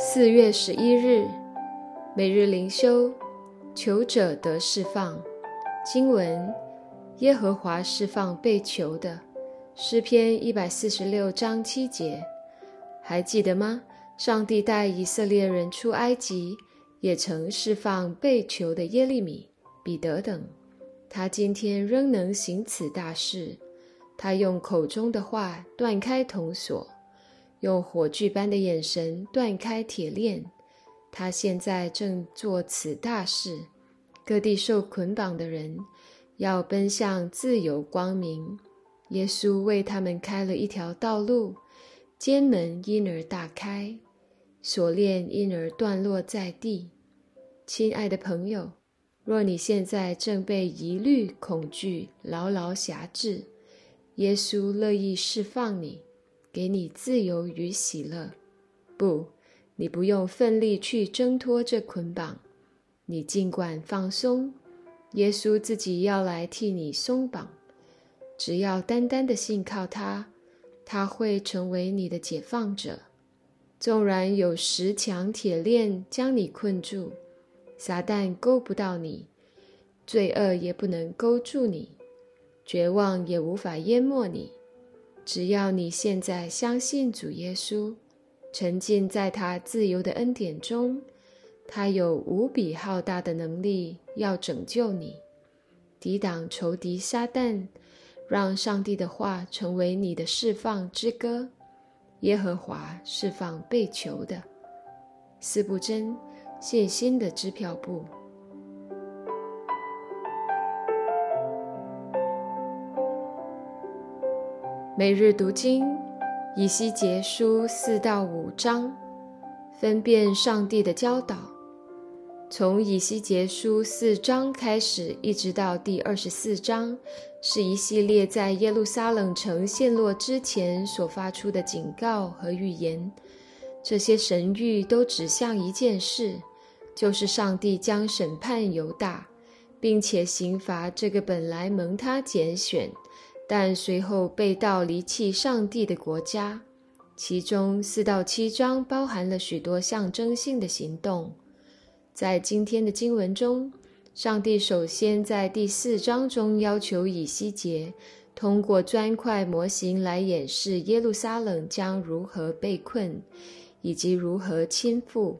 四月十一日，每日灵修，求者得释放。经文：耶和华释放被囚的。诗篇一百四十六章七节。还记得吗？上帝带以色列人出埃及，也曾释放被囚的耶利米、彼得等。他今天仍能行此大事。他用口中的话断开铜锁。用火炬般的眼神断开铁链，他现在正做此大事。各地受捆绑的人要奔向自由光明，耶稣为他们开了一条道路，监门因而大开，锁链因而断落在地。亲爱的朋友，若你现在正被疑虑、恐惧牢牢辖制，耶稣乐意释放你。给你自由与喜乐，不，你不用奋力去挣脱这捆绑，你尽管放松，耶稣自己要来替你松绑。只要单单的信靠他，他会成为你的解放者。纵然有十强铁链将你困住，撒旦勾不到你，罪恶也不能勾住你，绝望也无法淹没你。只要你现在相信主耶稣，沉浸在他自由的恩典中，他有无比浩大的能力要拯救你，抵挡仇敌撒旦，让上帝的话成为你的释放之歌。耶和华释放被囚的，四不真信心的支票簿。每日读经，以西结书四到五章，分辨上帝的教导。从以西结书四章开始，一直到第二十四章，是一系列在耶路撒冷城陷落之前所发出的警告和预言。这些神谕都指向一件事，就是上帝将审判犹大，并且刑罚这个本来蒙他拣选。但随后被盗离弃上帝的国家，其中四到七章包含了许多象征性的行动。在今天的经文中，上帝首先在第四章中要求以西结通过砖块模型来演示耶路撒冷将如何被困，以及如何倾覆。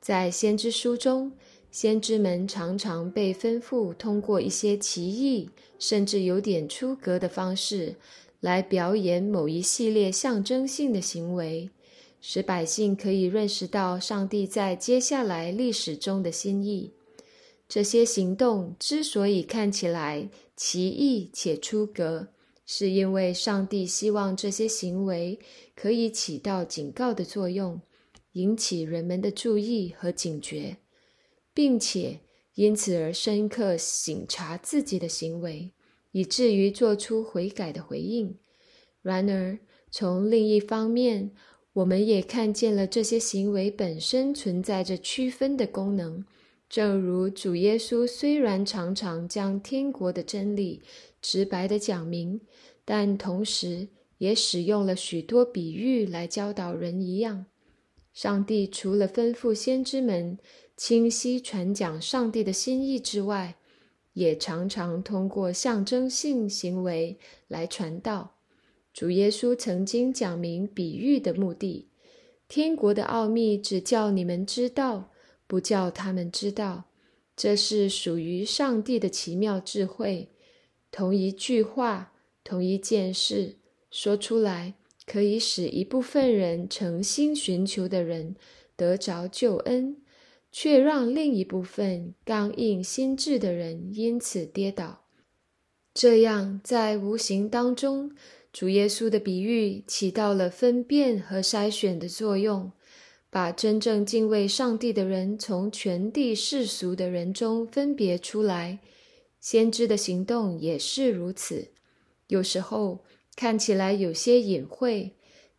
在先知书中。先知们常常被吩咐通过一些奇异，甚至有点出格的方式，来表演某一系列象征性的行为，使百姓可以认识到上帝在接下来历史中的心意。这些行动之所以看起来奇异且出格，是因为上帝希望这些行为可以起到警告的作用，引起人们的注意和警觉。并且因此而深刻省察自己的行为，以至于做出悔改的回应。然而，从另一方面，我们也看见了这些行为本身存在着区分的功能。正如主耶稣虽然常常将天国的真理直白地讲明，但同时也使用了许多比喻来教导人一样。上帝除了吩咐先知们，清晰传讲上帝的心意之外，也常常通过象征性行为来传道。主耶稣曾经讲明比喻的目的：天国的奥秘只叫你们知道，不叫他们知道。这是属于上帝的奇妙智慧。同一句话，同一件事说出来，可以使一部分人诚心寻求的人得着救恩。却让另一部分刚硬心智的人因此跌倒。这样，在无形当中，主耶稣的比喻起到了分辨和筛选的作用，把真正敬畏上帝的人从全地世俗的人中分别出来。先知的行动也是如此。有时候看起来有些隐晦，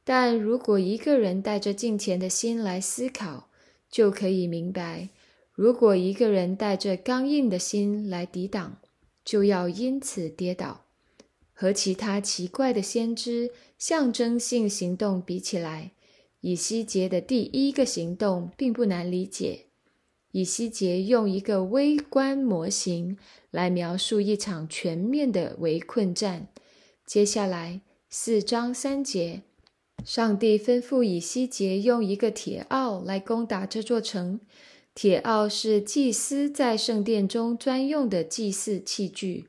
但如果一个人带着敬虔的心来思考，就可以明白，如果一个人带着刚硬的心来抵挡，就要因此跌倒。和其他奇怪的先知象征性行动比起来，以西结的第一个行动并不难理解。以西结用一个微观模型来描述一场全面的围困战。接下来四章三节，上帝吩咐以西结用一个铁奥来攻打这座城。铁奥是祭司在圣殿中专用的祭祀器具，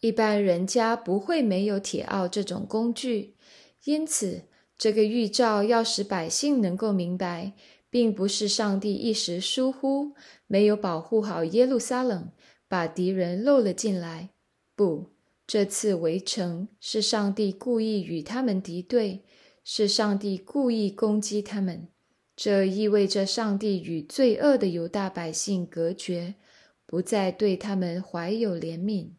一般人家不会没有铁奥这种工具。因此，这个预兆要使百姓能够明白。并不是上帝一时疏忽，没有保护好耶路撒冷，把敌人漏了进来。不，这次围城是上帝故意与他们敌对，是上帝故意攻击他们。这意味着上帝与罪恶的犹大百姓隔绝，不再对他们怀有怜悯。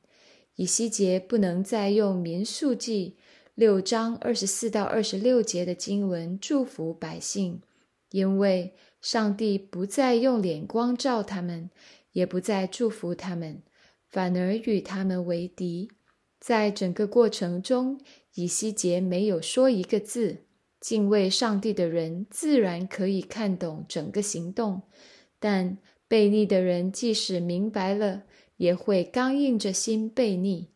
以西结不能再用民数记六章二十四到二十六节的经文祝福百姓。因为上帝不再用脸光照他们，也不再祝福他们，反而与他们为敌。在整个过程中，以西结没有说一个字。敬畏上帝的人自然可以看懂整个行动，但悖逆的人即使明白了，也会刚硬着心悖逆。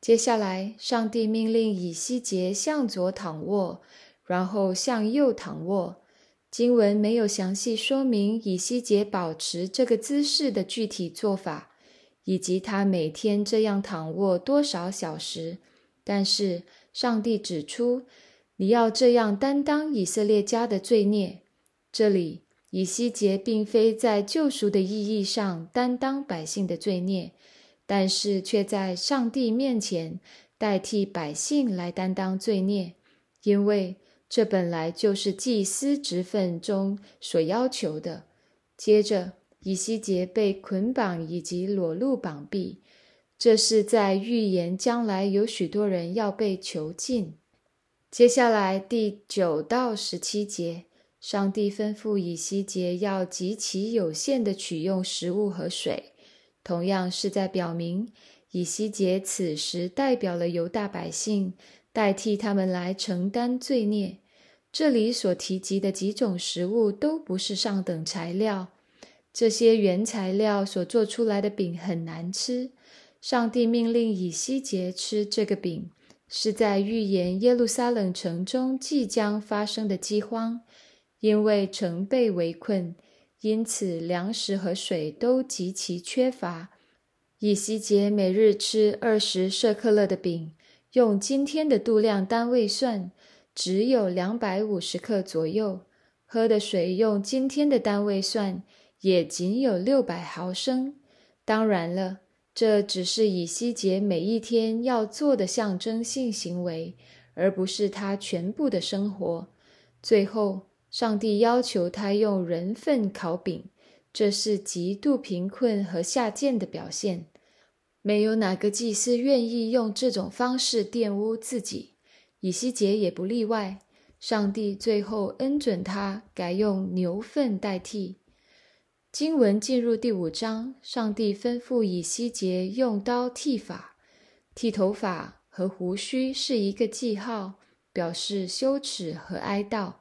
接下来，上帝命令以西结向左躺卧，然后向右躺卧。经文没有详细说明以西结保持这个姿势的具体做法，以及他每天这样躺卧多少小时。但是上帝指出，你要这样担当以色列家的罪孽。这里以西结并非在救赎的意义上担当百姓的罪孽，但是却在上帝面前代替百姓来担当罪孽，因为。这本来就是祭司职分中所要求的。接着，以西结被捆绑以及裸露绑臂，这是在预言将来有许多人要被囚禁。接下来第九到十七节，上帝吩咐以西结要极其有限的取用食物和水，同样是在表明以西结此时代表了犹大百姓。代替他们来承担罪孽。这里所提及的几种食物都不是上等材料，这些原材料所做出来的饼很难吃。上帝命令以西结吃这个饼，是在预言耶路撒冷城中即将发生的饥荒，因为城被围困，因此粮食和水都极其缺乏。以西结每日吃二十舍克勒的饼。用今天的度量单位算，只有两百五十克左右；喝的水用今天的单位算，也仅有六百毫升。当然了，这只是以西结每一天要做的象征性行为，而不是他全部的生活。最后，上帝要求他用人粪烤饼，这是极度贫困和下贱的表现。没有哪个祭司愿意用这种方式玷污自己，以西结也不例外。上帝最后恩准他改用牛粪代替。经文进入第五章，上帝吩咐以西结用刀剃发，剃头发和胡须是一个记号，表示羞耻和哀悼。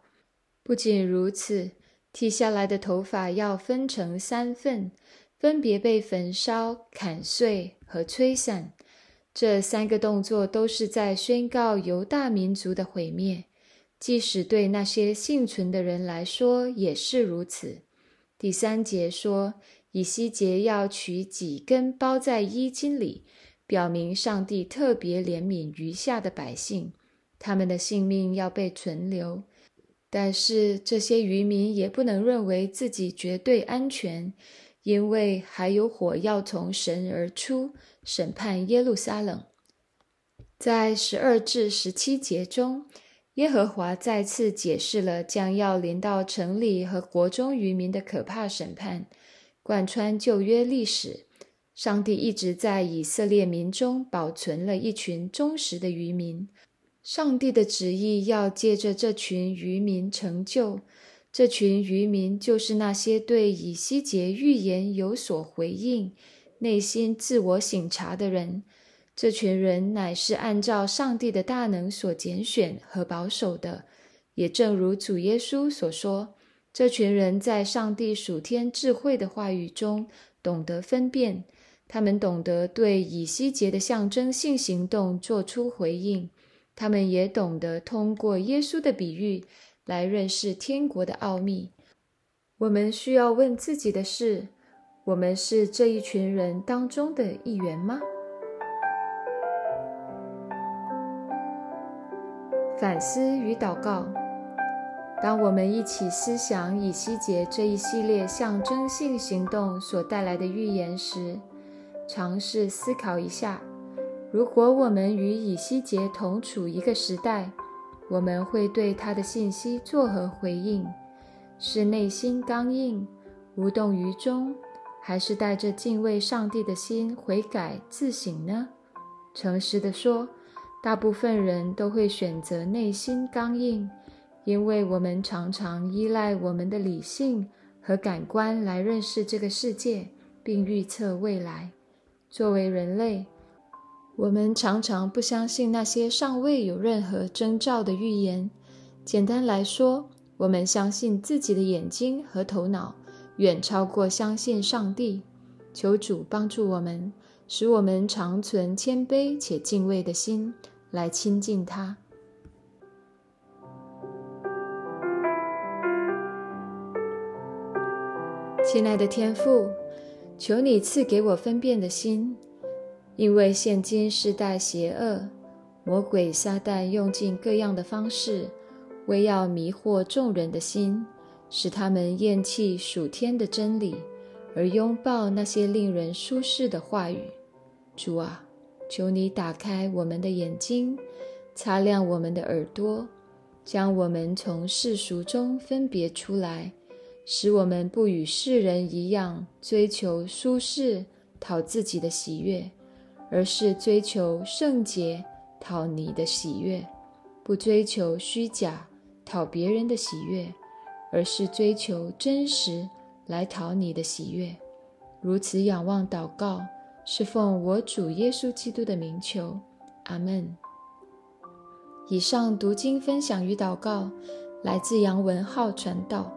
不仅如此，剃下来的头发要分成三份。分别被焚烧、砍碎和吹散，这三个动作都是在宣告犹大民族的毁灭，即使对那些幸存的人来说也是如此。第三节说，以西结要取几根包在衣襟里，表明上帝特别怜悯余下的百姓，他们的性命要被存留。但是这些渔民也不能认为自己绝对安全。因为还有火要从神而出，审判耶路撒冷。在十二至十七节中，耶和华再次解释了将要临到城里和国中渔民的可怕审判。贯穿旧约历史，上帝一直在以色列民中保存了一群忠实的渔民。上帝的旨意要借着这群渔民成就。这群渔民就是那些对以西结预言有所回应、内心自我省察的人。这群人乃是按照上帝的大能所拣选和保守的，也正如主耶稣所说，这群人在上帝属天智慧的话语中懂得分辨，他们懂得对以西结的象征性行动做出回应，他们也懂得通过耶稣的比喻来认识天国的奥秘。我们需要问自己的是：我们是这一群人当中的一员吗？反思与祷告。当我们一起思想以西结这一系列象征性行动所带来的预言时，尝试思考一下：如果我们与以西结同处一个时代，我们会对他的信息作何回应？是内心刚硬、无动于衷，还是带着敬畏上帝的心悔改自省呢？诚实地说。大部分人都会选择内心刚硬，因为我们常常依赖我们的理性和感官来认识这个世界，并预测未来。作为人类，我们常常不相信那些尚未有任何征兆的预言。简单来说，我们相信自己的眼睛和头脑，远超过相信上帝。求主帮助我们。使我们常存谦卑且敬畏的心来亲近他。亲爱的天父，求你赐给我分辨的心，因为现今世代邪恶，魔鬼撒旦用尽各样的方式，为要迷惑众人的心，使他们厌弃属天的真理，而拥抱那些令人舒适的话语。主啊，求你打开我们的眼睛，擦亮我们的耳朵，将我们从世俗中分别出来，使我们不与世人一样追求舒适、讨自己的喜悦，而是追求圣洁、讨你的喜悦；不追求虚假、讨别人的喜悦，而是追求真实来讨你的喜悦。如此仰望祷告。是奉我主耶稣基督的名求，阿门。以上读经分享与祷告来自杨文浩传道。